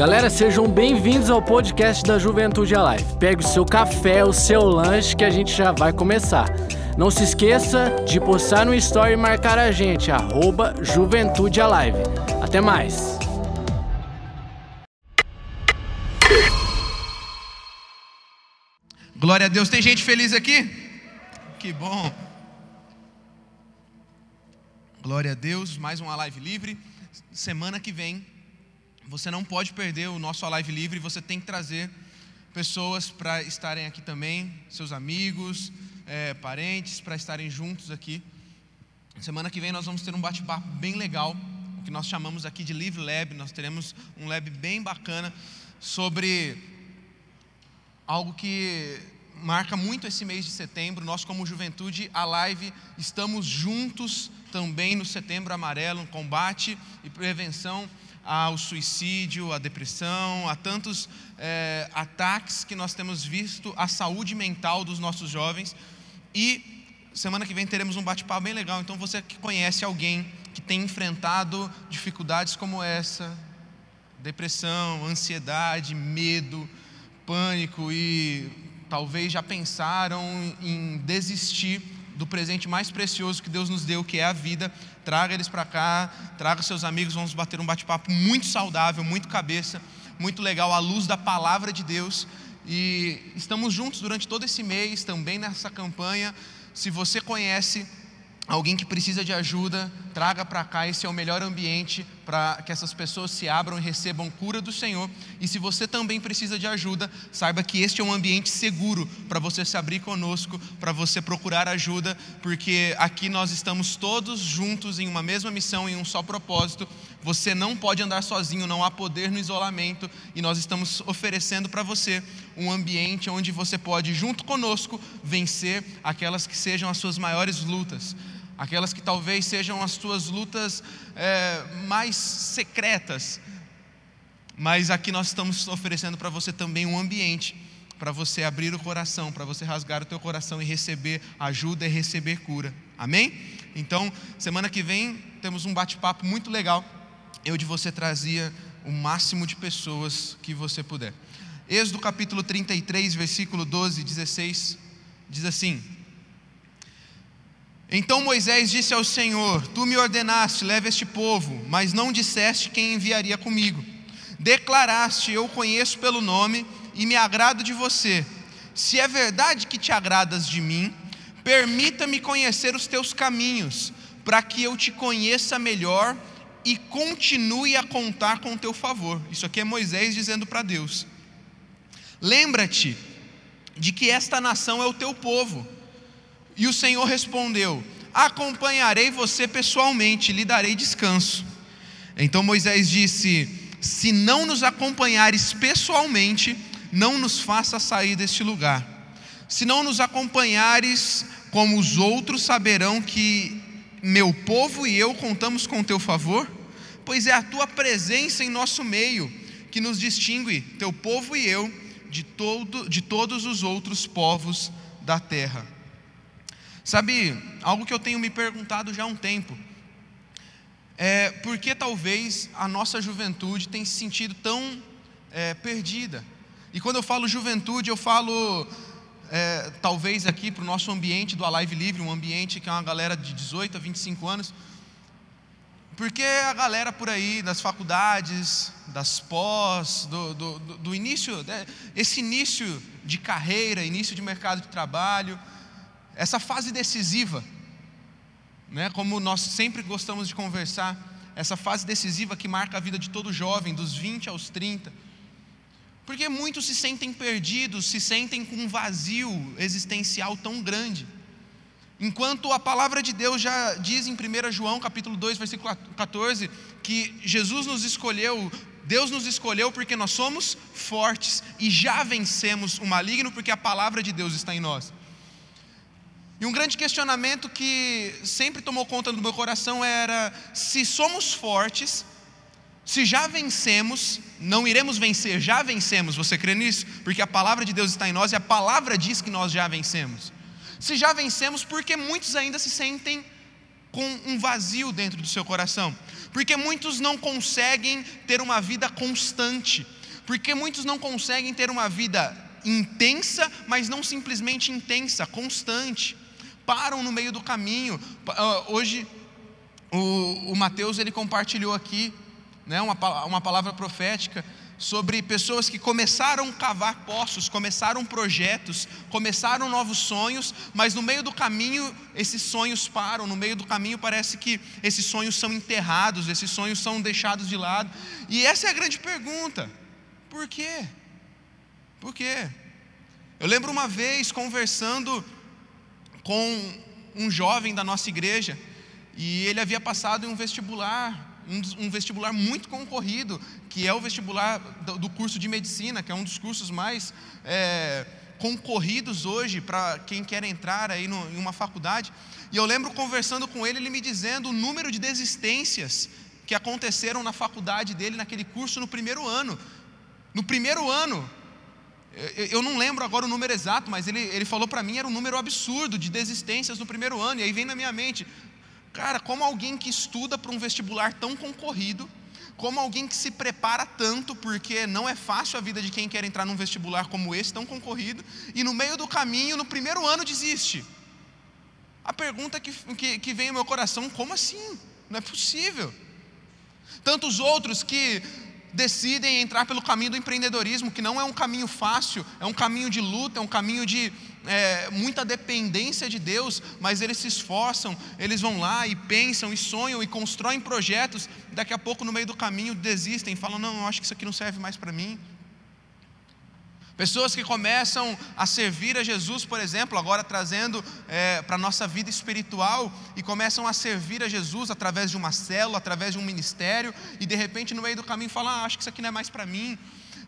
Galera, sejam bem-vindos ao podcast da Juventude Alive. Pegue o seu café, o seu lanche que a gente já vai começar. Não se esqueça de postar no story e marcar a gente, arroba Juventude Alive. Até mais! Glória a Deus. Tem gente feliz aqui? Que bom. Glória a Deus. Mais uma live livre. Semana que vem você não pode perder o nosso Live Livre, você tem que trazer pessoas para estarem aqui também, seus amigos, é, parentes, para estarem juntos aqui. Semana que vem nós vamos ter um bate-papo bem legal, o que nós chamamos aqui de Live Lab. Nós teremos um lab bem bacana sobre algo que marca muito esse mês de setembro. Nós, como juventude, a live, estamos juntos também no Setembro Amarelo, combate e prevenção ao suicídio, à depressão, a tantos é, ataques que nós temos visto à saúde mental dos nossos jovens. E semana que vem teremos um bate-papo bem legal. Então você que conhece alguém que tem enfrentado dificuldades como essa, depressão, ansiedade, medo, pânico e talvez já pensaram em desistir do presente mais precioso que Deus nos deu, que é a vida. Traga eles para cá, traga seus amigos, vamos bater um bate-papo muito saudável, muito cabeça, muito legal, à luz da palavra de Deus. E estamos juntos durante todo esse mês, também nessa campanha. Se você conhece alguém que precisa de ajuda, traga para cá. Esse é o melhor ambiente para que essas pessoas se abram e recebam cura do Senhor. E se você também precisa de ajuda, saiba que este é um ambiente seguro para você se abrir conosco, para você procurar ajuda, porque aqui nós estamos todos juntos em uma mesma missão, em um só propósito. Você não pode andar sozinho, não há poder no isolamento, e nós estamos oferecendo para você um ambiente onde você pode, junto conosco, vencer aquelas que sejam as suas maiores lutas aquelas que talvez sejam as tuas lutas é, mais secretas. Mas aqui nós estamos oferecendo para você também um ambiente para você abrir o coração, para você rasgar o teu coração e receber ajuda e receber cura. Amém? Então, semana que vem temos um bate-papo muito legal. Eu de você trazia o máximo de pessoas que você puder. Êxodo capítulo 33, versículo 12 e 16 diz assim: então Moisés disse ao Senhor: Tu me ordenaste, leve este povo, mas não disseste quem enviaria comigo. Declaraste: Eu conheço pelo nome e me agrado de você. Se é verdade que te agradas de mim, permita-me conhecer os teus caminhos, para que eu te conheça melhor e continue a contar com o teu favor. Isso aqui é Moisés dizendo para Deus. Lembra-te de que esta nação é o teu povo e o Senhor respondeu: Acompanharei você pessoalmente, lhe darei descanso. Então Moisés disse: Se não nos acompanhares pessoalmente, não nos faça sair deste lugar. Se não nos acompanhares, como os outros saberão que meu povo e eu contamos com teu favor? Pois é a tua presença em nosso meio que nos distingue, teu povo e eu, de, todo, de todos os outros povos da terra. Sabe, algo que eu tenho me perguntado já há um tempo, é por que talvez a nossa juventude tem se sentido tão é, perdida. E quando eu falo juventude, eu falo é, talvez aqui para o nosso ambiente do Alive Livre, um ambiente que é uma galera de 18 a 25 anos. Porque a galera por aí das faculdades, das pós, do, do, do início, né, esse início de carreira, início de mercado de trabalho, essa fase decisiva, né, como nós sempre gostamos de conversar, essa fase decisiva que marca a vida de todo jovem, dos 20 aos 30. Porque muitos se sentem perdidos, se sentem com um vazio existencial tão grande. Enquanto a palavra de Deus já diz em 1 João capítulo 2, versículo 14, que Jesus nos escolheu, Deus nos escolheu porque nós somos fortes e já vencemos o maligno, porque a palavra de Deus está em nós. E um grande questionamento que sempre tomou conta do meu coração era: se somos fortes, se já vencemos, não iremos vencer, já vencemos, você crê nisso? Porque a palavra de Deus está em nós e a palavra diz que nós já vencemos. Se já vencemos, porque muitos ainda se sentem com um vazio dentro do seu coração, porque muitos não conseguem ter uma vida constante, porque muitos não conseguem ter uma vida intensa, mas não simplesmente intensa, constante. Param no meio do caminho. Ah, hoje o, o Mateus ele compartilhou aqui, né, uma, uma palavra profética sobre pessoas que começaram a cavar poços, começaram projetos, começaram novos sonhos, mas no meio do caminho esses sonhos param, no meio do caminho parece que esses sonhos são enterrados, esses sonhos são deixados de lado. E essa é a grande pergunta: por quê? Por quê? Eu lembro uma vez conversando com um jovem da nossa igreja, e ele havia passado em um vestibular um, vestibular muito concorrido, que é o vestibular do, do, curso de medicina, que é um dos cursos mais é, concorridos hoje para quem quer entrar aí no, em uma faculdade. E eu lembro conversando com ele, ele me dizendo o número de desistências que aconteceram na faculdade dele, naquele curso, no primeiro ano. No primeiro ano, eu não lembro agora o número exato, mas ele, ele falou para mim era um número absurdo de desistências no primeiro ano, e aí vem na minha mente: Cara, como alguém que estuda para um vestibular tão concorrido, como alguém que se prepara tanto, porque não é fácil a vida de quem quer entrar num vestibular como esse, tão concorrido, e no meio do caminho, no primeiro ano, desiste. A pergunta que, que, que vem ao meu coração: como assim? Não é possível. Tantos outros que decidem entrar pelo caminho do empreendedorismo, que não é um caminho fácil, é um caminho de luta, é um caminho de é, muita dependência de Deus, mas eles se esforçam, eles vão lá e pensam e sonham e constroem projetos, daqui a pouco no meio do caminho desistem, falam: não, eu acho que isso aqui não serve mais para mim. Pessoas que começam a servir a Jesus, por exemplo, agora trazendo é, para a nossa vida espiritual, e começam a servir a Jesus através de uma célula, através de um ministério, e de repente no meio do caminho falam: ah, acho que isso aqui não é mais para mim.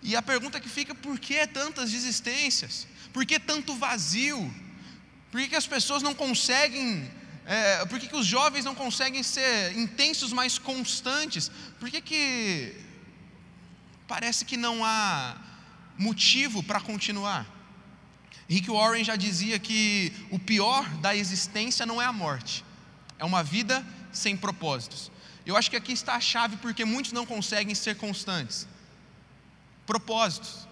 E a pergunta que fica: por que tantas desistências? Por que tanto vazio? Por que, que as pessoas não conseguem é, por que, que, os jovens não conseguem ser intensos, mais constantes? Por que, que parece que não há motivo para continuar? Rick Warren já dizia que o pior da existência não é a morte, é uma vida sem propósitos. Eu acho que aqui está a chave porque muitos não conseguem ser constantes propósitos.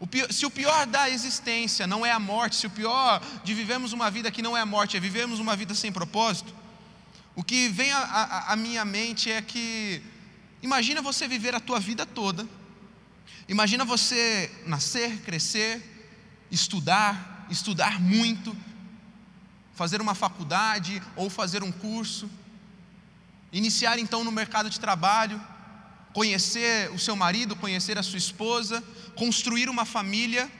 O pior, se o pior da existência não é a morte, se o pior de vivemos uma vida que não é a morte, é vivemos uma vida sem propósito, o que vem à minha mente é que, imagina você viver a tua vida toda, imagina você nascer, crescer, estudar, estudar muito, fazer uma faculdade ou fazer um curso, iniciar então no mercado de trabalho, conhecer o seu marido, conhecer a sua esposa, construir uma família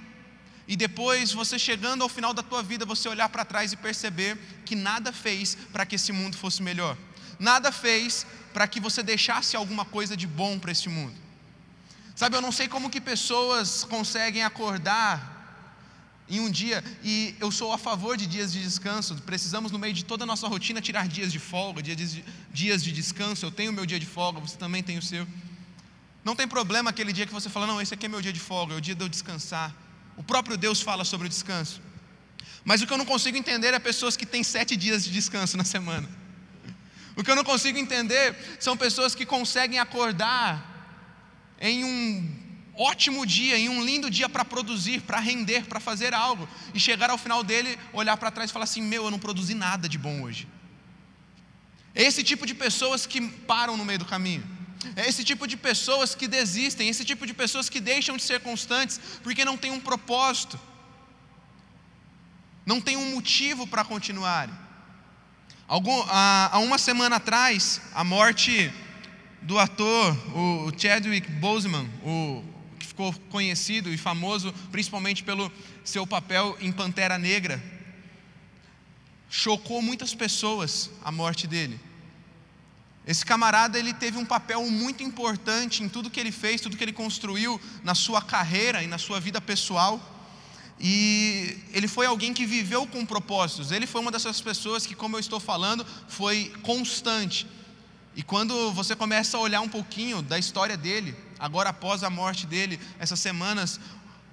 e depois você chegando ao final da tua vida, você olhar para trás e perceber que nada fez para que esse mundo fosse melhor. Nada fez para que você deixasse alguma coisa de bom para esse mundo. Sabe, eu não sei como que pessoas conseguem acordar em um dia, e eu sou a favor de dias de descanso, precisamos no meio de toda a nossa rotina tirar dias de folga, dias de, dias de descanso, eu tenho meu dia de folga, você também tem o seu. Não tem problema aquele dia que você fala, não, esse aqui é meu dia de folga, é o dia de eu descansar. O próprio Deus fala sobre o descanso. Mas o que eu não consigo entender é pessoas que têm sete dias de descanso na semana. O que eu não consigo entender são pessoas que conseguem acordar em um ótimo dia, em um lindo dia para produzir, para render, para fazer algo, e chegar ao final dele, olhar para trás e falar assim: Meu, eu não produzi nada de bom hoje. É esse tipo de pessoas que param no meio do caminho. É esse tipo de pessoas que desistem, esse tipo de pessoas que deixam de ser constantes porque não tem um propósito, não tem um motivo para continuarem. Algum, há, há uma semana atrás, a morte do ator, o Chadwick Boseman, o, que ficou conhecido e famoso principalmente pelo seu papel em Pantera Negra, chocou muitas pessoas a morte dele. Esse camarada ele teve um papel muito importante em tudo que ele fez, tudo que ele construiu na sua carreira e na sua vida pessoal. E ele foi alguém que viveu com propósitos. Ele foi uma dessas pessoas que, como eu estou falando, foi constante. E quando você começa a olhar um pouquinho da história dele, agora após a morte dele, essas semanas,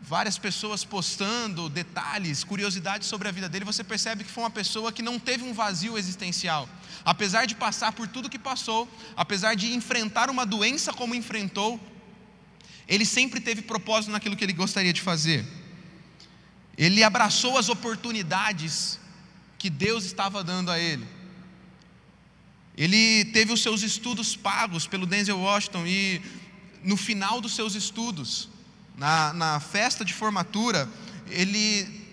várias pessoas postando detalhes, curiosidades sobre a vida dele, você percebe que foi uma pessoa que não teve um vazio existencial. Apesar de passar por tudo que passou, apesar de enfrentar uma doença como enfrentou, ele sempre teve propósito naquilo que ele gostaria de fazer. Ele abraçou as oportunidades que Deus estava dando a ele. Ele teve os seus estudos pagos pelo Denzel Washington e no final dos seus estudos, na, na festa de formatura, ele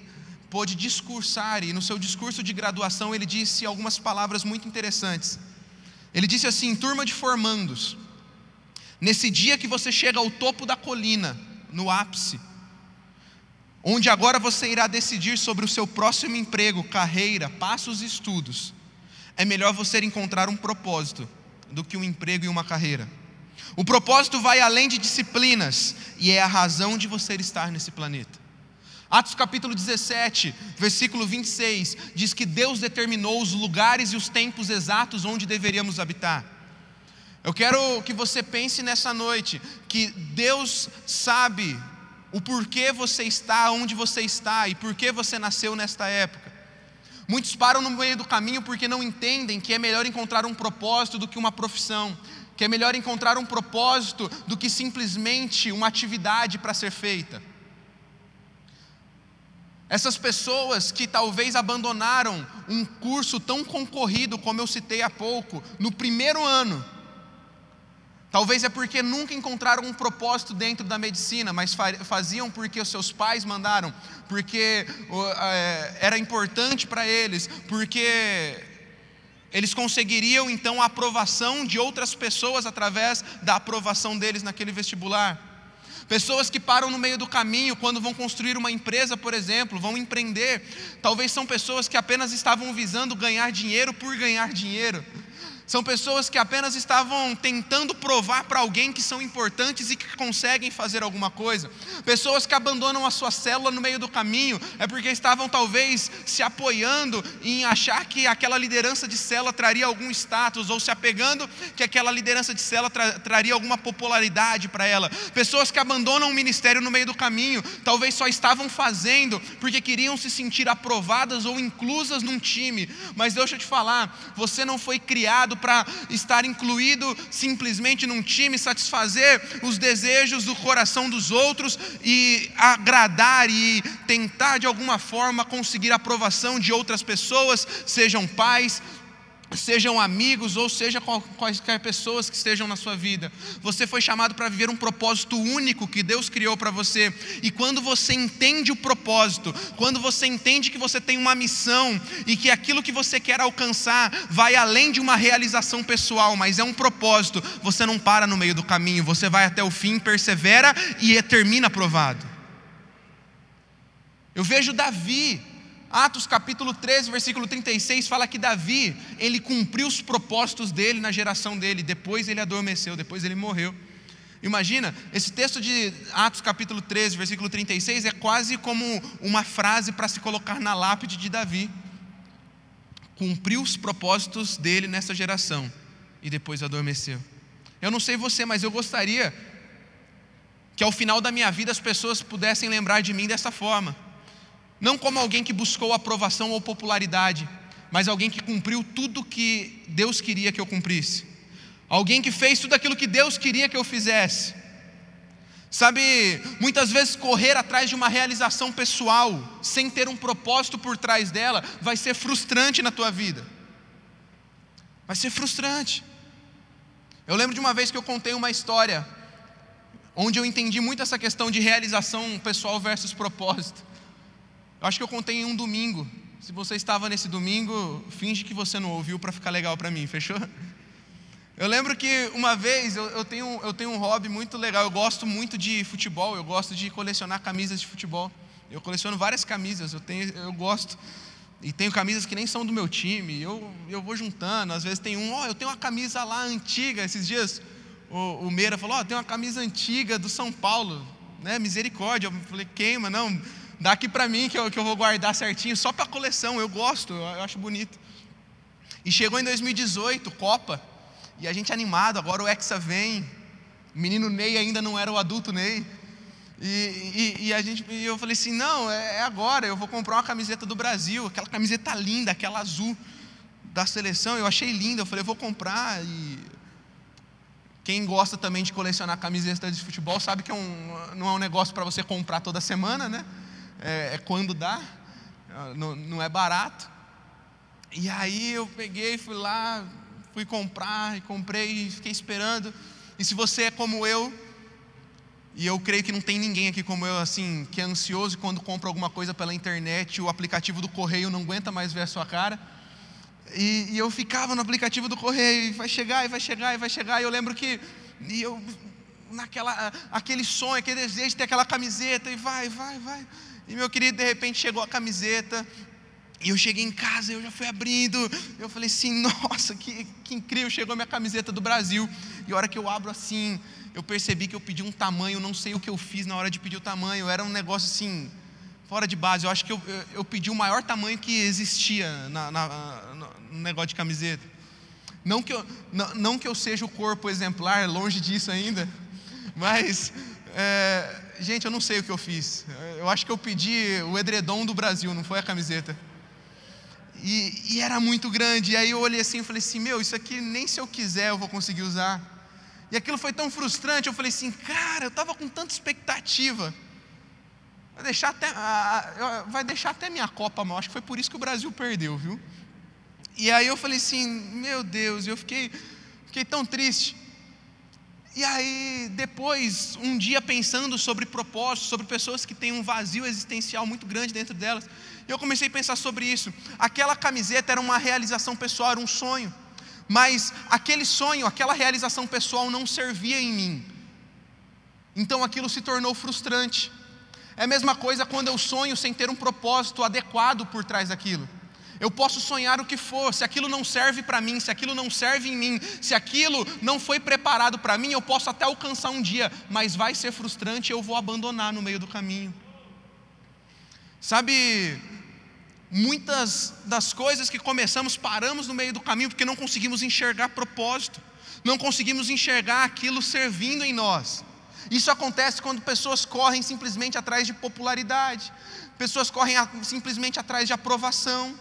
pôde discursar e no seu discurso de graduação ele disse algumas palavras muito interessantes. Ele disse assim: turma de formandos, nesse dia que você chega ao topo da colina, no ápice, onde agora você irá decidir sobre o seu próximo emprego, carreira, passos e estudos, é melhor você encontrar um propósito do que um emprego e uma carreira. O propósito vai além de disciplinas e é a razão de você estar nesse planeta. Atos capítulo 17, versículo 26, diz que Deus determinou os lugares e os tempos exatos onde deveríamos habitar. Eu quero que você pense nessa noite que Deus sabe o porquê você está onde você está e por que você nasceu nesta época. Muitos param no meio do caminho porque não entendem que é melhor encontrar um propósito do que uma profissão, que é melhor encontrar um propósito do que simplesmente uma atividade para ser feita. Essas pessoas que talvez abandonaram um curso tão concorrido como eu citei há pouco, no primeiro ano, talvez é porque nunca encontraram um propósito dentro da medicina, mas faziam porque os seus pais mandaram, porque é, era importante para eles, porque eles conseguiriam então a aprovação de outras pessoas através da aprovação deles naquele vestibular. Pessoas que param no meio do caminho quando vão construir uma empresa, por exemplo, vão empreender. Talvez são pessoas que apenas estavam visando ganhar dinheiro por ganhar dinheiro. São pessoas que apenas estavam tentando provar para alguém que são importantes e que conseguem fazer alguma coisa. Pessoas que abandonam a sua célula no meio do caminho é porque estavam talvez se apoiando em achar que aquela liderança de célula traria algum status ou se apegando que aquela liderança de célula tra traria alguma popularidade para ela. Pessoas que abandonam o ministério no meio do caminho, talvez só estavam fazendo porque queriam se sentir aprovadas ou inclusas num time. Mas deixa eu te falar, você não foi criado para estar incluído simplesmente num time, satisfazer os desejos do coração dos outros e agradar e tentar de alguma forma conseguir a aprovação de outras pessoas, sejam pais, sejam amigos ou seja quaisquer pessoas que estejam na sua vida. Você foi chamado para viver um propósito único que Deus criou para você. E quando você entende o propósito, quando você entende que você tem uma missão e que aquilo que você quer alcançar vai além de uma realização pessoal, mas é um propósito, você não para no meio do caminho, você vai até o fim, persevera e termina aprovado. Eu vejo Davi, Atos capítulo 13, versículo 36 fala que Davi, ele cumpriu os propósitos dele na geração dele, depois ele adormeceu, depois ele morreu. Imagina, esse texto de Atos capítulo 13, versículo 36 é quase como uma frase para se colocar na lápide de Davi. Cumpriu os propósitos dele nessa geração e depois adormeceu. Eu não sei você, mas eu gostaria que ao final da minha vida as pessoas pudessem lembrar de mim dessa forma não como alguém que buscou aprovação ou popularidade, mas alguém que cumpriu tudo que Deus queria que eu cumprisse. Alguém que fez tudo aquilo que Deus queria que eu fizesse. Sabe, muitas vezes correr atrás de uma realização pessoal, sem ter um propósito por trás dela, vai ser frustrante na tua vida. Vai ser frustrante. Eu lembro de uma vez que eu contei uma história, onde eu entendi muito essa questão de realização pessoal versus propósito. Eu acho que eu contei em um domingo. Se você estava nesse domingo, finge que você não ouviu para ficar legal para mim, fechou? Eu lembro que uma vez eu, eu, tenho, eu tenho um hobby muito legal. Eu gosto muito de futebol, eu gosto de colecionar camisas de futebol. Eu coleciono várias camisas, eu, tenho, eu gosto. E tenho camisas que nem são do meu time. Eu, eu vou juntando, às vezes tem um, ó, oh, eu tenho uma camisa lá antiga. Esses dias o, o Meira falou: Ó, oh, tem uma camisa antiga do São Paulo, né? Misericórdia. Eu falei: queima, não Dá aqui para mim que eu, que eu vou guardar certinho, só para coleção, eu gosto, eu acho bonito. E chegou em 2018, Copa, e a gente animado, agora o Hexa vem. O menino Ney ainda não era o adulto Ney. E, e, e, a gente, e eu falei assim: não, é, é agora, eu vou comprar uma camiseta do Brasil, aquela camiseta linda, aquela azul da seleção. Eu achei linda, eu falei: vou comprar. E quem gosta também de colecionar camisetas de futebol sabe que é um, não é um negócio para você comprar toda semana, né? É, é quando dá, não, não é barato. E aí eu peguei, fui lá, fui comprar, e comprei, e fiquei esperando. E se você é como eu, e eu creio que não tem ninguém aqui como eu, assim, que é ansioso quando compra alguma coisa pela internet, o aplicativo do correio não aguenta mais ver a sua cara. E, e eu ficava no aplicativo do correio, e vai chegar, e vai chegar, e vai chegar. E eu lembro que, e eu, naquela, aquele sonho, aquele desejo de ter aquela camiseta, e vai, vai, vai. E meu querido, de repente chegou a camiseta, e eu cheguei em casa, eu já fui abrindo, eu falei assim, nossa, que, que incrível, chegou a minha camiseta do Brasil. E a hora que eu abro assim, eu percebi que eu pedi um tamanho, não sei o que eu fiz na hora de pedir o tamanho, era um negócio assim, fora de base. Eu acho que eu, eu, eu pedi o maior tamanho que existia na, na, no negócio de camiseta. Não que, eu, não, não que eu seja o corpo exemplar, longe disso ainda, mas, é, gente, eu não sei o que eu fiz. Eu acho que eu pedi o edredom do Brasil, não foi a camiseta. E, e, era muito grande. E aí eu olhei assim e falei assim: Meu, isso aqui nem se eu quiser eu vou conseguir usar. E aquilo foi tão frustrante, eu falei assim, cara, eu estava com tanta expectativa. Vai deixar até, vai deixar até minha Copa mal. Acho que foi por isso que o Brasil perdeu, viu? E aí eu falei assim, meu Deus, eu fiquei, fiquei tão triste. E aí, depois, um dia pensando sobre propósitos, sobre pessoas que têm um vazio existencial muito grande dentro delas, eu comecei a pensar sobre isso. Aquela camiseta era uma realização pessoal, era um sonho mas aquele sonho, aquela realização pessoal não servia em mim. Então aquilo se tornou frustrante. É a mesma coisa quando eu sonho sem ter um propósito adequado por trás daquilo. Eu posso sonhar o que for, se aquilo não serve para mim, se aquilo não serve em mim, se aquilo não foi preparado para mim, eu posso até alcançar um dia, mas vai ser frustrante e eu vou abandonar no meio do caminho. Sabe, Muitas das coisas que começamos paramos no meio do caminho porque não conseguimos enxergar propósito, não conseguimos enxergar aquilo servindo em nós. Isso acontece quando pessoas correm simplesmente atrás de popularidade, pessoas correm simplesmente atrás de aprovação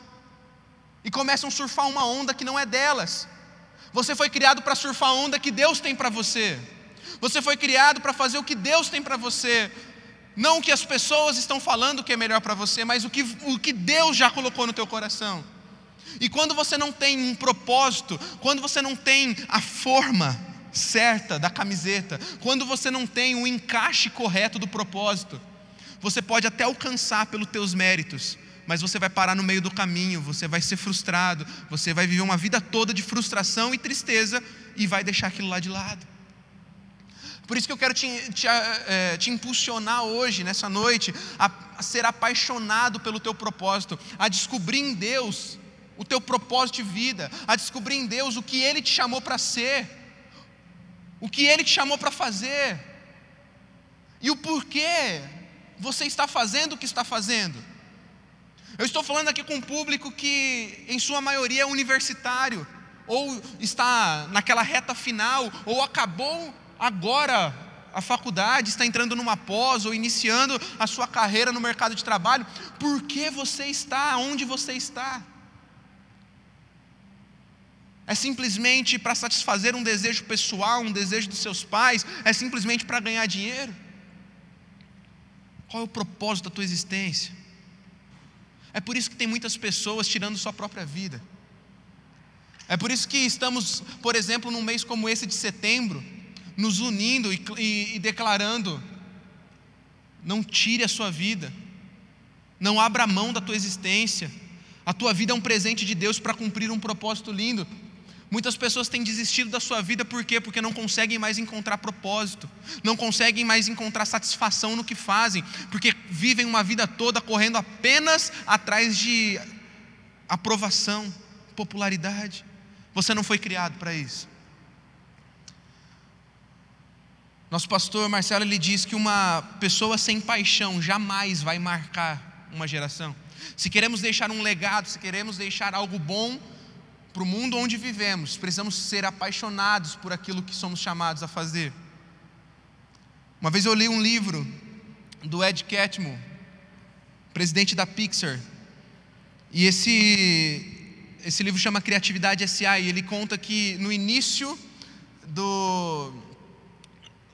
e começam a surfar uma onda que não é delas. Você foi criado para surfar a onda que Deus tem para você. Você foi criado para fazer o que Deus tem para você. Não o que as pessoas estão falando que é melhor para você, mas o que, o que Deus já colocou no teu coração. E quando você não tem um propósito, quando você não tem a forma certa da camiseta, quando você não tem o encaixe correto do propósito, você pode até alcançar pelos teus méritos, mas você vai parar no meio do caminho, você vai ser frustrado, você vai viver uma vida toda de frustração e tristeza e vai deixar aquilo lá de lado. Por isso que eu quero te, te, é, te impulsionar hoje, nessa noite, a, a ser apaixonado pelo teu propósito, a descobrir em Deus o teu propósito de vida, a descobrir em Deus o que Ele te chamou para ser, o que Ele te chamou para fazer, e o porquê você está fazendo o que está fazendo. Eu estou falando aqui com um público que, em sua maioria, é universitário, ou está naquela reta final, ou acabou agora a faculdade, está entrando numa pós ou iniciando a sua carreira no mercado de trabalho, por que você está onde você está? É simplesmente para satisfazer um desejo pessoal, um desejo dos seus pais? É simplesmente para ganhar dinheiro? Qual é o propósito da tua existência? É por isso que tem muitas pessoas tirando sua própria vida. É por isso que estamos, por exemplo, num mês como esse de setembro, nos unindo e, e, e declarando: não tire a sua vida, não abra mão da tua existência, a tua vida é um presente de Deus para cumprir um propósito lindo. Muitas pessoas têm desistido da sua vida por quê? Porque não conseguem mais encontrar propósito, não conseguem mais encontrar satisfação no que fazem, porque vivem uma vida toda correndo apenas atrás de aprovação, popularidade. Você não foi criado para isso. Nosso pastor Marcelo ele diz que uma pessoa sem paixão jamais vai marcar uma geração. Se queremos deixar um legado, se queremos deixar algo bom para o mundo onde vivemos, precisamos ser apaixonados por aquilo que somos chamados a fazer. Uma vez eu li um livro do Ed Catmull, presidente da Pixar. E esse, esse livro chama Criatividade S.A. E ele conta que no início do,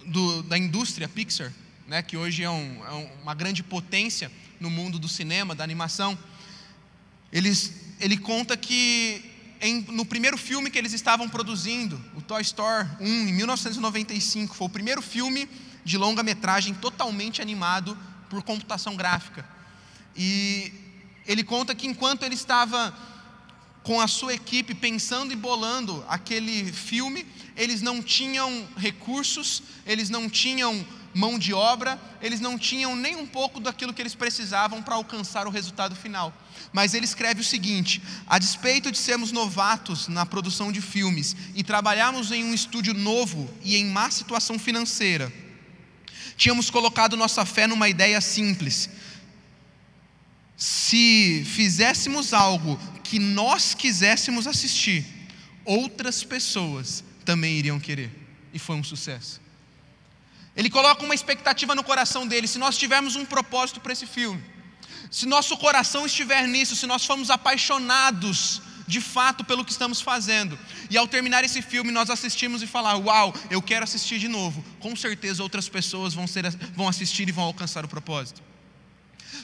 do da indústria Pixar, né, que hoje é, um, é uma grande potência no mundo do cinema, da animação, eles, ele conta que em, no primeiro filme que eles estavam produzindo, o Toy Story 1, em 1995, foi o primeiro filme de longa-metragem totalmente animado por computação gráfica. E ele conta que enquanto ele estava com a sua equipe pensando e bolando aquele filme, eles não tinham recursos, eles não tinham mão de obra, eles não tinham nem um pouco daquilo que eles precisavam para alcançar o resultado final. Mas ele escreve o seguinte: a despeito de sermos novatos na produção de filmes e trabalharmos em um estúdio novo e em má situação financeira, tínhamos colocado nossa fé numa ideia simples. Se fizéssemos algo que nós quiséssemos assistir, outras pessoas também iriam querer. E foi um sucesso. Ele coloca uma expectativa no coração dele. Se nós tivermos um propósito para esse filme, se nosso coração estiver nisso, se nós formos apaixonados de fato pelo que estamos fazendo, e ao terminar esse filme nós assistimos e falar, uau, eu quero assistir de novo, com certeza outras pessoas vão, ser, vão assistir e vão alcançar o propósito.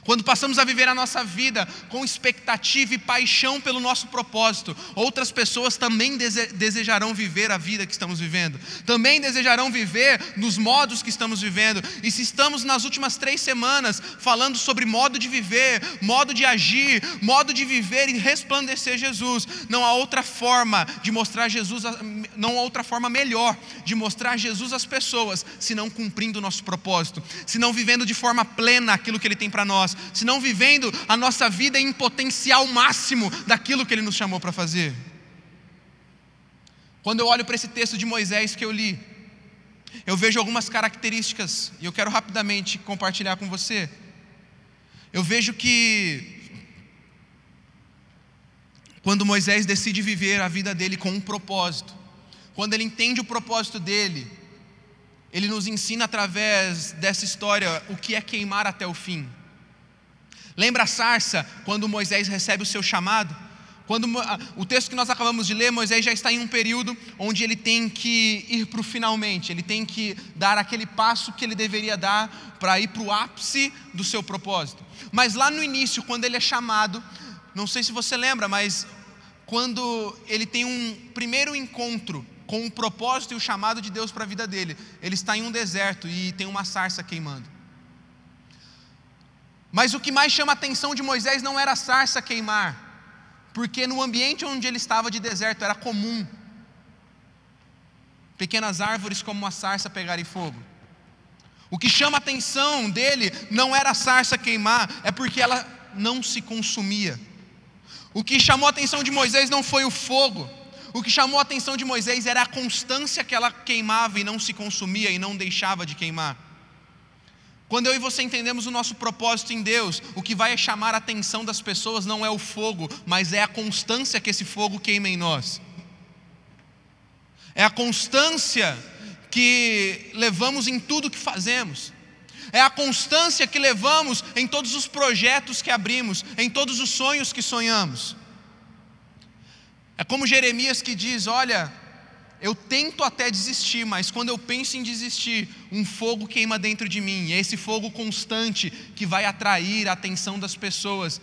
Quando passamos a viver a nossa vida com expectativa e paixão pelo nosso propósito, outras pessoas também desejarão viver a vida que estamos vivendo, também desejarão viver nos modos que estamos vivendo. E se estamos nas últimas três semanas falando sobre modo de viver, modo de agir, modo de viver e resplandecer Jesus, não há outra forma de mostrar Jesus, não há outra forma melhor de mostrar Jesus às pessoas, senão cumprindo o nosso propósito, senão vivendo de forma plena aquilo que Ele tem para nós senão vivendo a nossa vida em potencial máximo daquilo que Ele nos chamou para fazer. Quando eu olho para esse texto de Moisés que eu li, eu vejo algumas características e eu quero rapidamente compartilhar com você. Eu vejo que quando Moisés decide viver a vida dele com um propósito, quando ele entende o propósito dele, ele nos ensina através dessa história o que é queimar até o fim. Lembra a sarça, quando Moisés recebe o seu chamado? Quando o texto que nós acabamos de ler, Moisés já está em um período onde ele tem que ir para o finalmente, ele tem que dar aquele passo que ele deveria dar para ir para o ápice do seu propósito. Mas lá no início, quando ele é chamado, não sei se você lembra, mas quando ele tem um primeiro encontro com o propósito e o chamado de Deus para a vida dele, ele está em um deserto e tem uma sarça queimando. Mas o que mais chama a atenção de Moisés não era a sarça queimar, porque no ambiente onde ele estava de deserto era comum pequenas árvores como uma sarça pegarem fogo. O que chama a atenção dele não era a sarça queimar, é porque ela não se consumia. O que chamou a atenção de Moisés não foi o fogo, o que chamou a atenção de Moisés era a constância que ela queimava e não se consumia e não deixava de queimar. Quando eu e você entendemos o nosso propósito em Deus, o que vai chamar a atenção das pessoas não é o fogo, mas é a constância que esse fogo queima em nós. É a constância que levamos em tudo que fazemos. É a constância que levamos em todos os projetos que abrimos, em todos os sonhos que sonhamos. É como Jeremias que diz: Olha, eu tento até desistir, mas quando eu penso em desistir, um fogo queima dentro de mim. É esse fogo constante que vai atrair a atenção das pessoas.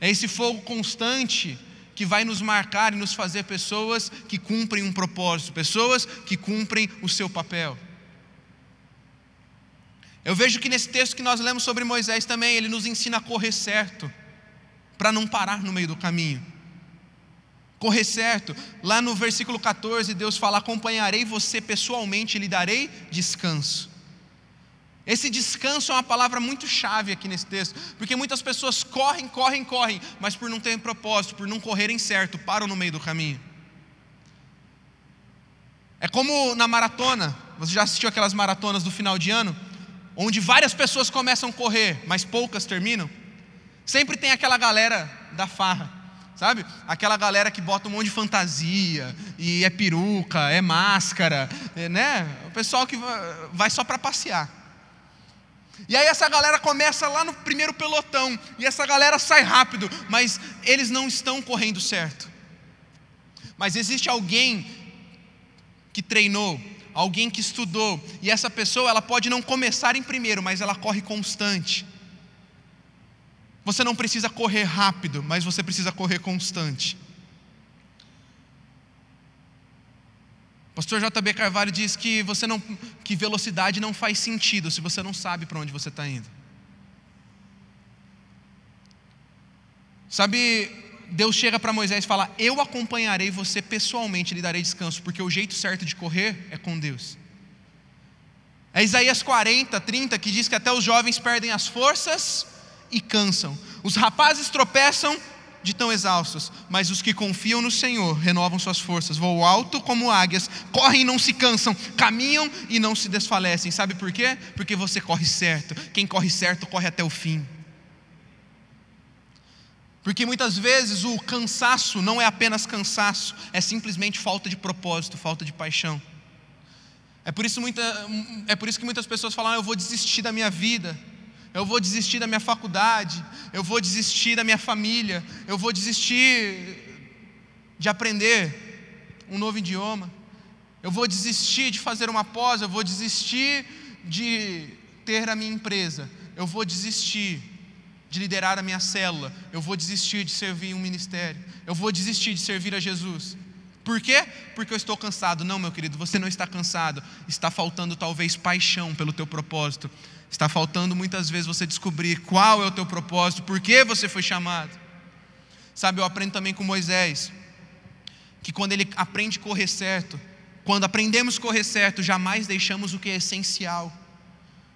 É esse fogo constante que vai nos marcar e nos fazer pessoas que cumprem um propósito, pessoas que cumprem o seu papel. Eu vejo que nesse texto que nós lemos sobre Moisés também, ele nos ensina a correr certo, para não parar no meio do caminho correr certo. Lá no versículo 14, Deus fala: Acompanharei você pessoalmente e lhe darei descanso. Esse descanso é uma palavra muito chave aqui nesse texto, porque muitas pessoas correm, correm, correm, mas por não terem propósito, por não correrem certo, param no meio do caminho. É como na maratona, você já assistiu aquelas maratonas do final de ano, onde várias pessoas começam a correr, mas poucas terminam? Sempre tem aquela galera da farra sabe? Aquela galera que bota um monte de fantasia, e é peruca, é máscara, é, né? O pessoal que vai só para passear. E aí essa galera começa lá no primeiro pelotão, e essa galera sai rápido, mas eles não estão correndo certo. Mas existe alguém que treinou, alguém que estudou, e essa pessoa ela pode não começar em primeiro, mas ela corre constante. Você não precisa correr rápido, mas você precisa correr constante. Pastor JB Carvalho diz que você não que velocidade não faz sentido se você não sabe para onde você está indo. Sabe, Deus chega para Moisés e fala: Eu acompanharei você pessoalmente, lhe darei descanso, porque o jeito certo de correr é com Deus. É Isaías 40, 30 que diz que até os jovens perdem as forças e cansam, os rapazes tropeçam de tão exaustos, mas os que confiam no Senhor renovam suas forças, voam alto como águias, correm e não se cansam, caminham e não se desfalecem. Sabe por quê? Porque você corre certo. Quem corre certo corre até o fim. Porque muitas vezes o cansaço não é apenas cansaço, é simplesmente falta de propósito, falta de paixão. É por isso, muita, é por isso que muitas pessoas falam: ah, eu vou desistir da minha vida eu vou desistir da minha faculdade, eu vou desistir da minha família, eu vou desistir de aprender um novo idioma, eu vou desistir de fazer uma pós, eu vou desistir de ter a minha empresa, eu vou desistir de liderar a minha célula, eu vou desistir de servir um ministério, eu vou desistir de servir a Jesus. Por quê? Porque eu estou cansado. Não, meu querido, você não está cansado. Está faltando talvez paixão pelo teu propósito. Está faltando muitas vezes você descobrir qual é o teu propósito, por que você foi chamado. Sabe, eu aprendo também com Moisés, que quando ele aprende correr certo, quando aprendemos correr certo, jamais deixamos o que é essencial.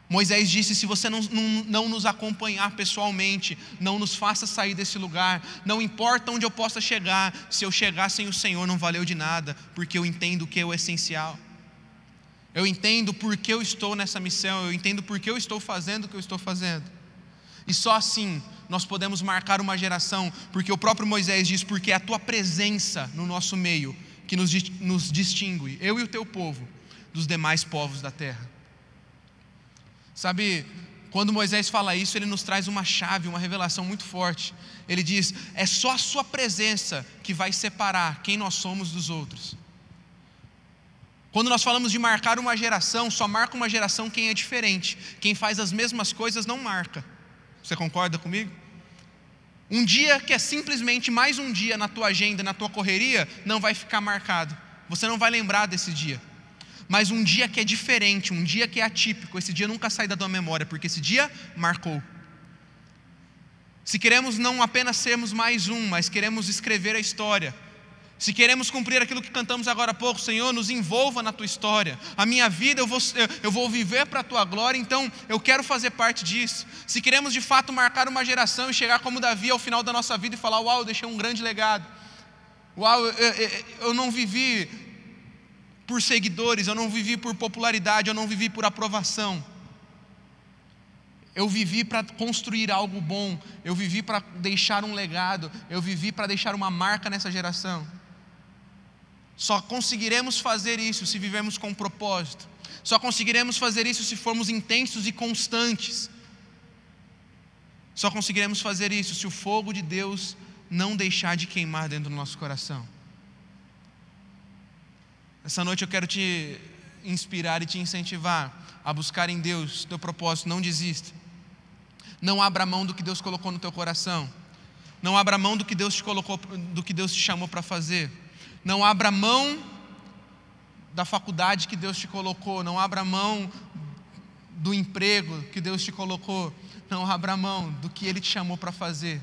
Moisés disse: se você não, não, não, nos acompanhar pessoalmente, não nos faça sair desse lugar, não importa onde eu possa chegar, se eu chegar sem o Senhor não valeu de nada, porque eu entendo o que é o essencial. Eu entendo por que eu estou nessa missão, eu entendo por que eu estou fazendo o que eu estou fazendo. E só assim nós podemos marcar uma geração, porque o próprio Moisés diz: porque é a tua presença no nosso meio que nos, nos distingue, eu e o teu povo, dos demais povos da terra. Sabe, quando Moisés fala isso, ele nos traz uma chave, uma revelação muito forte. Ele diz: é só a sua presença que vai separar quem nós somos dos outros. Quando nós falamos de marcar uma geração, só marca uma geração quem é diferente. Quem faz as mesmas coisas não marca. Você concorda comigo? Um dia que é simplesmente mais um dia na tua agenda, na tua correria, não vai ficar marcado. Você não vai lembrar desse dia. Mas um dia que é diferente, um dia que é atípico, esse dia nunca sai da tua memória, porque esse dia marcou. Se queremos não apenas sermos mais um, mas queremos escrever a história, se queremos cumprir aquilo que cantamos agora há pouco, Senhor, nos envolva na tua história. A minha vida eu vou, eu vou viver para a tua glória, então eu quero fazer parte disso. Se queremos de fato marcar uma geração e chegar como Davi ao final da nossa vida e falar: Uau, eu deixei um grande legado. Uau, eu, eu, eu não vivi por seguidores, eu não vivi por popularidade, eu não vivi por aprovação. Eu vivi para construir algo bom, eu vivi para deixar um legado, eu vivi para deixar uma marca nessa geração. Só conseguiremos fazer isso se vivermos com propósito. Só conseguiremos fazer isso se formos intensos e constantes. Só conseguiremos fazer isso se o fogo de Deus não deixar de queimar dentro do nosso coração. Essa noite eu quero te inspirar e te incentivar a buscar em Deus teu propósito. Não desista. Não abra mão do que Deus colocou no teu coração. Não abra mão do que Deus te colocou, do que Deus te chamou para fazer. Não abra mão da faculdade que Deus te colocou, não abra mão do emprego que Deus te colocou, não abra mão do que Ele te chamou para fazer,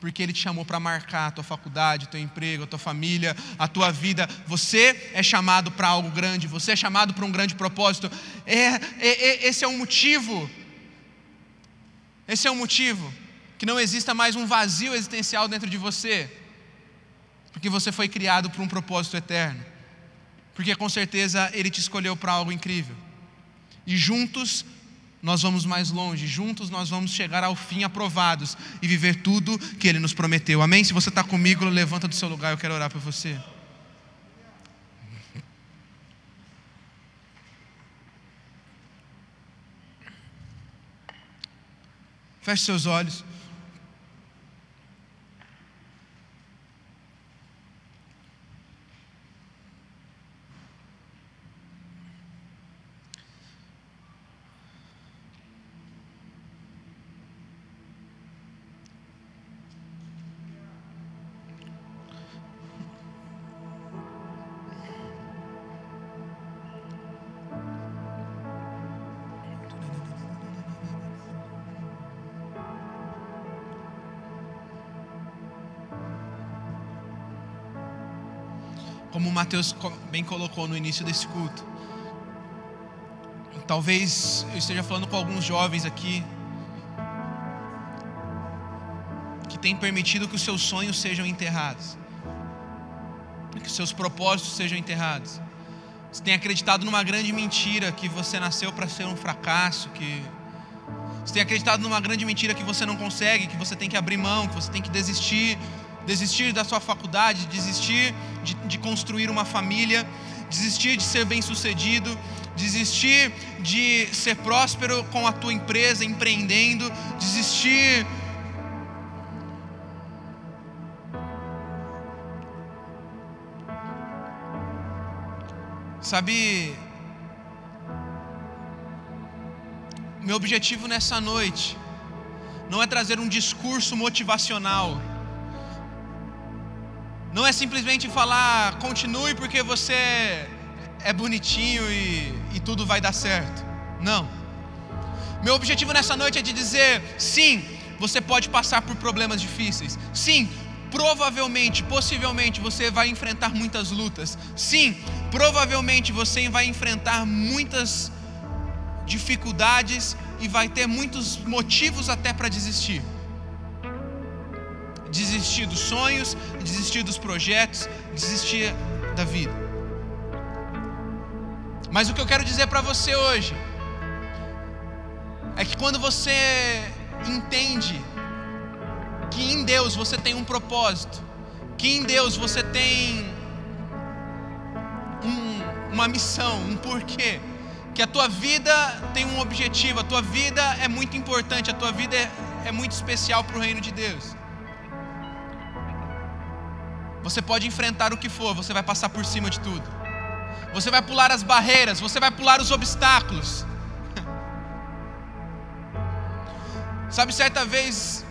porque Ele te chamou para marcar a tua faculdade, teu emprego, a tua família, a tua vida. Você é chamado para algo grande, você é chamado para um grande propósito. É, é, é, esse é o motivo, esse é o motivo que não exista mais um vazio existencial dentro de você porque você foi criado para um propósito eterno, porque com certeza Ele te escolheu para algo incrível, e juntos nós vamos mais longe, juntos nós vamos chegar ao fim aprovados e viver tudo que Ele nos prometeu, amém? Se você está comigo, levanta do seu lugar, eu quero orar para você. Feche seus olhos. Como o Mateus bem colocou no início desse culto. Talvez eu esteja falando com alguns jovens aqui que têm permitido que os seus sonhos sejam enterrados, que os seus propósitos sejam enterrados. Você tem acreditado numa grande mentira que você nasceu para ser um fracasso, que você tem acreditado numa grande mentira que você não consegue, que você tem que abrir mão, que você tem que desistir, desistir da sua faculdade, desistir de, de construir uma família, desistir de ser bem-sucedido, desistir de ser próspero com a tua empresa, empreendendo, desistir Sabe, meu objetivo nessa noite não é trazer um discurso motivacional não é simplesmente falar, continue porque você é bonitinho e, e tudo vai dar certo. Não. Meu objetivo nessa noite é de dizer: sim, você pode passar por problemas difíceis. Sim, provavelmente, possivelmente você vai enfrentar muitas lutas. Sim, provavelmente você vai enfrentar muitas dificuldades e vai ter muitos motivos até para desistir desistir dos sonhos, desistir dos projetos, desistir da vida. Mas o que eu quero dizer para você hoje é que quando você entende que em Deus você tem um propósito, que em Deus você tem um, uma missão, um porquê, que a tua vida tem um objetivo, a tua vida é muito importante, a tua vida é, é muito especial para o reino de Deus. Você pode enfrentar o que for, você vai passar por cima de tudo. Você vai pular as barreiras, você vai pular os obstáculos. Sabe, certa vez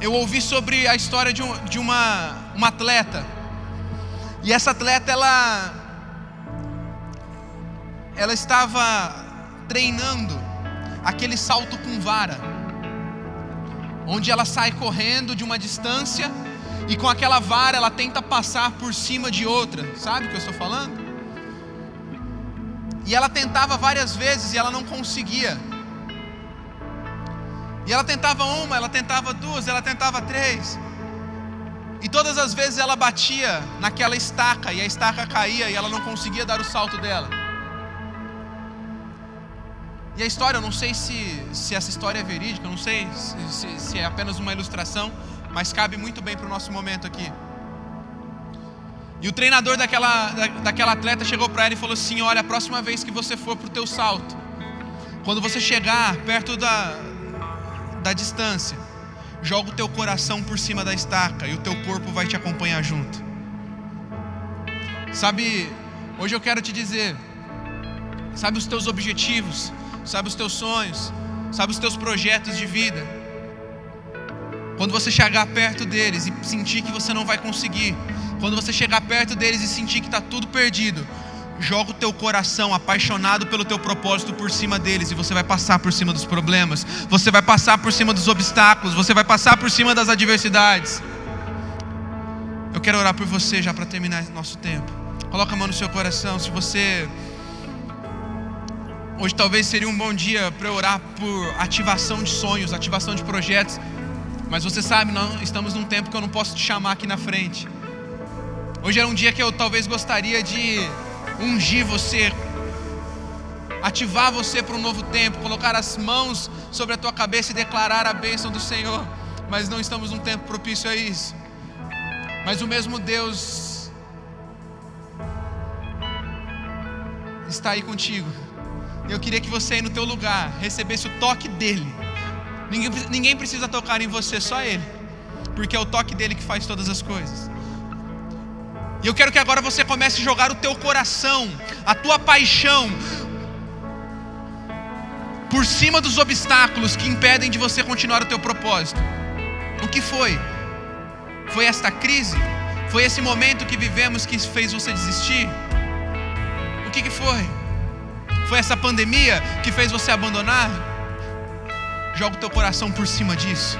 eu ouvi sobre a história de, um, de uma, uma atleta. E essa atleta, ela, ela estava treinando aquele salto com vara, onde ela sai correndo de uma distância e com aquela vara ela tenta passar por cima de outra, sabe o que eu estou falando? E ela tentava várias vezes e ela não conseguia. E ela tentava uma, ela tentava duas, ela tentava três. E todas as vezes ela batia naquela estaca e a estaca caía e ela não conseguia dar o salto dela. E a história, eu não sei se, se essa história é verídica, eu não sei se, se, se é apenas uma ilustração, mas cabe muito bem para o nosso momento aqui. E o treinador daquela, da, daquela atleta chegou para ela e falou assim: Olha, a próxima vez que você for para o teu salto, quando você chegar perto da, da distância, joga o teu coração por cima da estaca e o teu corpo vai te acompanhar junto. Sabe, hoje eu quero te dizer, sabe os teus objetivos, sabe os teus sonhos, sabe os teus projetos de vida quando você chegar perto deles e sentir que você não vai conseguir, quando você chegar perto deles e sentir que está tudo perdido, joga o teu coração apaixonado pelo teu propósito por cima deles e você vai passar por cima dos problemas, você vai passar por cima dos obstáculos, você vai passar por cima das adversidades. Eu quero orar por você já para terminar nosso tempo. Coloca a mão no seu coração. Se você hoje talvez seria um bom dia para orar por ativação de sonhos, ativação de projetos. Mas você sabe, nós estamos num tempo que eu não posso te chamar aqui na frente. Hoje era um dia que eu talvez gostaria de ungir você, ativar você para um novo tempo, colocar as mãos sobre a tua cabeça e declarar a bênção do Senhor. Mas não estamos num tempo propício a isso. Mas o mesmo Deus está aí contigo. Eu queria que você aí no teu lugar recebesse o toque dele Ninguém, ninguém precisa tocar em você, só Ele. Porque é o toque dele que faz todas as coisas. E eu quero que agora você comece a jogar o teu coração, a tua paixão, por cima dos obstáculos que impedem de você continuar o teu propósito. O que foi? Foi esta crise? Foi esse momento que vivemos que fez você desistir? O que, que foi? Foi essa pandemia que fez você abandonar? Joga o teu coração por cima disso.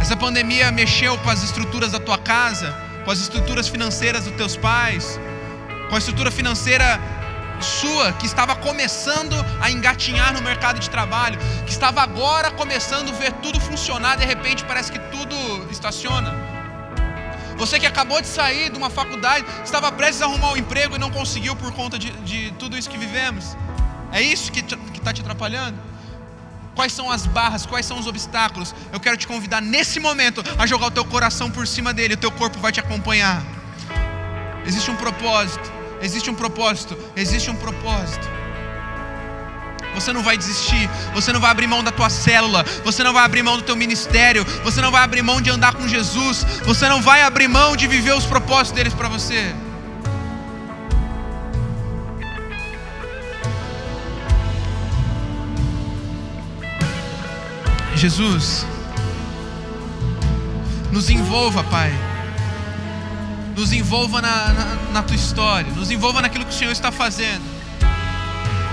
Essa pandemia mexeu com as estruturas da tua casa, com as estruturas financeiras dos teus pais, com a estrutura financeira sua que estava começando a engatinhar no mercado de trabalho, que estava agora começando a ver tudo funcionar, de repente parece que tudo estaciona. Você que acabou de sair de uma faculdade, estava prestes a arrumar um emprego e não conseguiu por conta de, de tudo isso que vivemos. É isso que está te atrapalhando? Quais são as barras, quais são os obstáculos? Eu quero te convidar nesse momento a jogar o teu coração por cima dele, o teu corpo vai te acompanhar. Existe um propósito, existe um propósito, existe um propósito. Você não vai desistir, você não vai abrir mão da tua célula, você não vai abrir mão do teu ministério, você não vai abrir mão de andar com Jesus, você não vai abrir mão de viver os propósitos deles para você. Jesus, nos envolva, Pai. Nos envolva na, na, na, tua história, nos envolva naquilo que o Senhor está fazendo.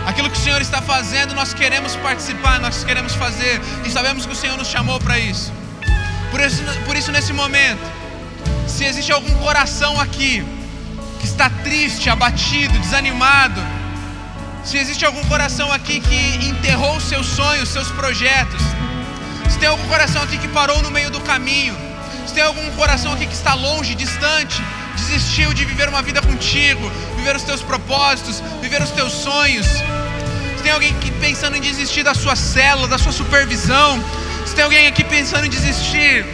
Aquilo que o Senhor está fazendo, nós queremos participar, nós queremos fazer, e sabemos que o Senhor nos chamou para isso. Por isso, por isso, nesse momento, se existe algum coração aqui que está triste, abatido, desanimado, se existe algum coração aqui que enterrou seus sonhos, seus projetos, se tem algum coração aqui que parou no meio do caminho, se tem algum coração aqui que está longe, distante, desistiu de viver uma vida contigo, viver os teus propósitos, viver os teus sonhos. Se tem alguém aqui pensando em desistir da sua célula, da sua supervisão, se tem alguém aqui pensando em desistir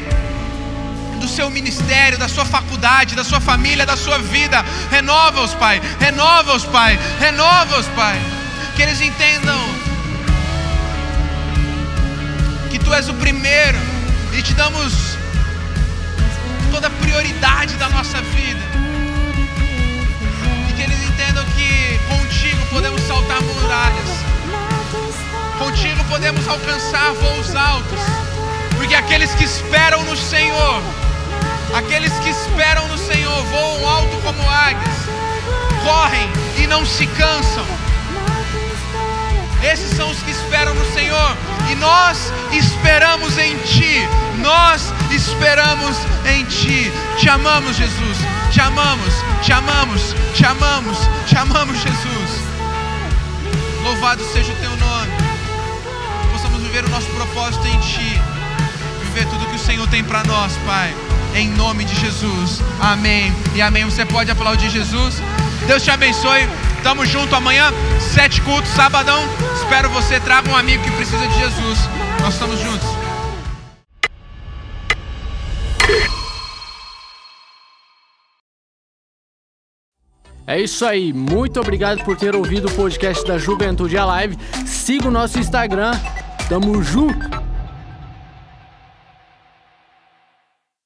do seu ministério, da sua faculdade, da sua família, da sua vida, renova-os, Pai, renova-os, Pai, renova-os, Pai. Que eles entendam Tu és o primeiro e te damos toda a prioridade da nossa vida. E que eles entendam que contigo podemos saltar muralhas, contigo podemos alcançar voos altos, porque aqueles que esperam no Senhor, aqueles que esperam no Senhor voam alto como águias, correm e não se cansam. Esses são os que esperam no Senhor. E nós esperamos em Ti. Nós esperamos em Ti. Te amamos, Jesus. Te amamos, te amamos, te amamos, te amamos, Jesus. Louvado seja o Teu nome. Possamos viver o nosso propósito em Ti. Viver tudo que o Senhor tem para nós, Pai. Em nome de Jesus. Amém. E amém. Você pode aplaudir Jesus. Deus te abençoe. Tamo junto amanhã, sete cultos, sabadão. Espero você traga um amigo que precisa de Jesus. Nós estamos juntos. É isso aí, muito obrigado por ter ouvido o podcast da Juventude Alive. Siga o nosso Instagram, tamo junto!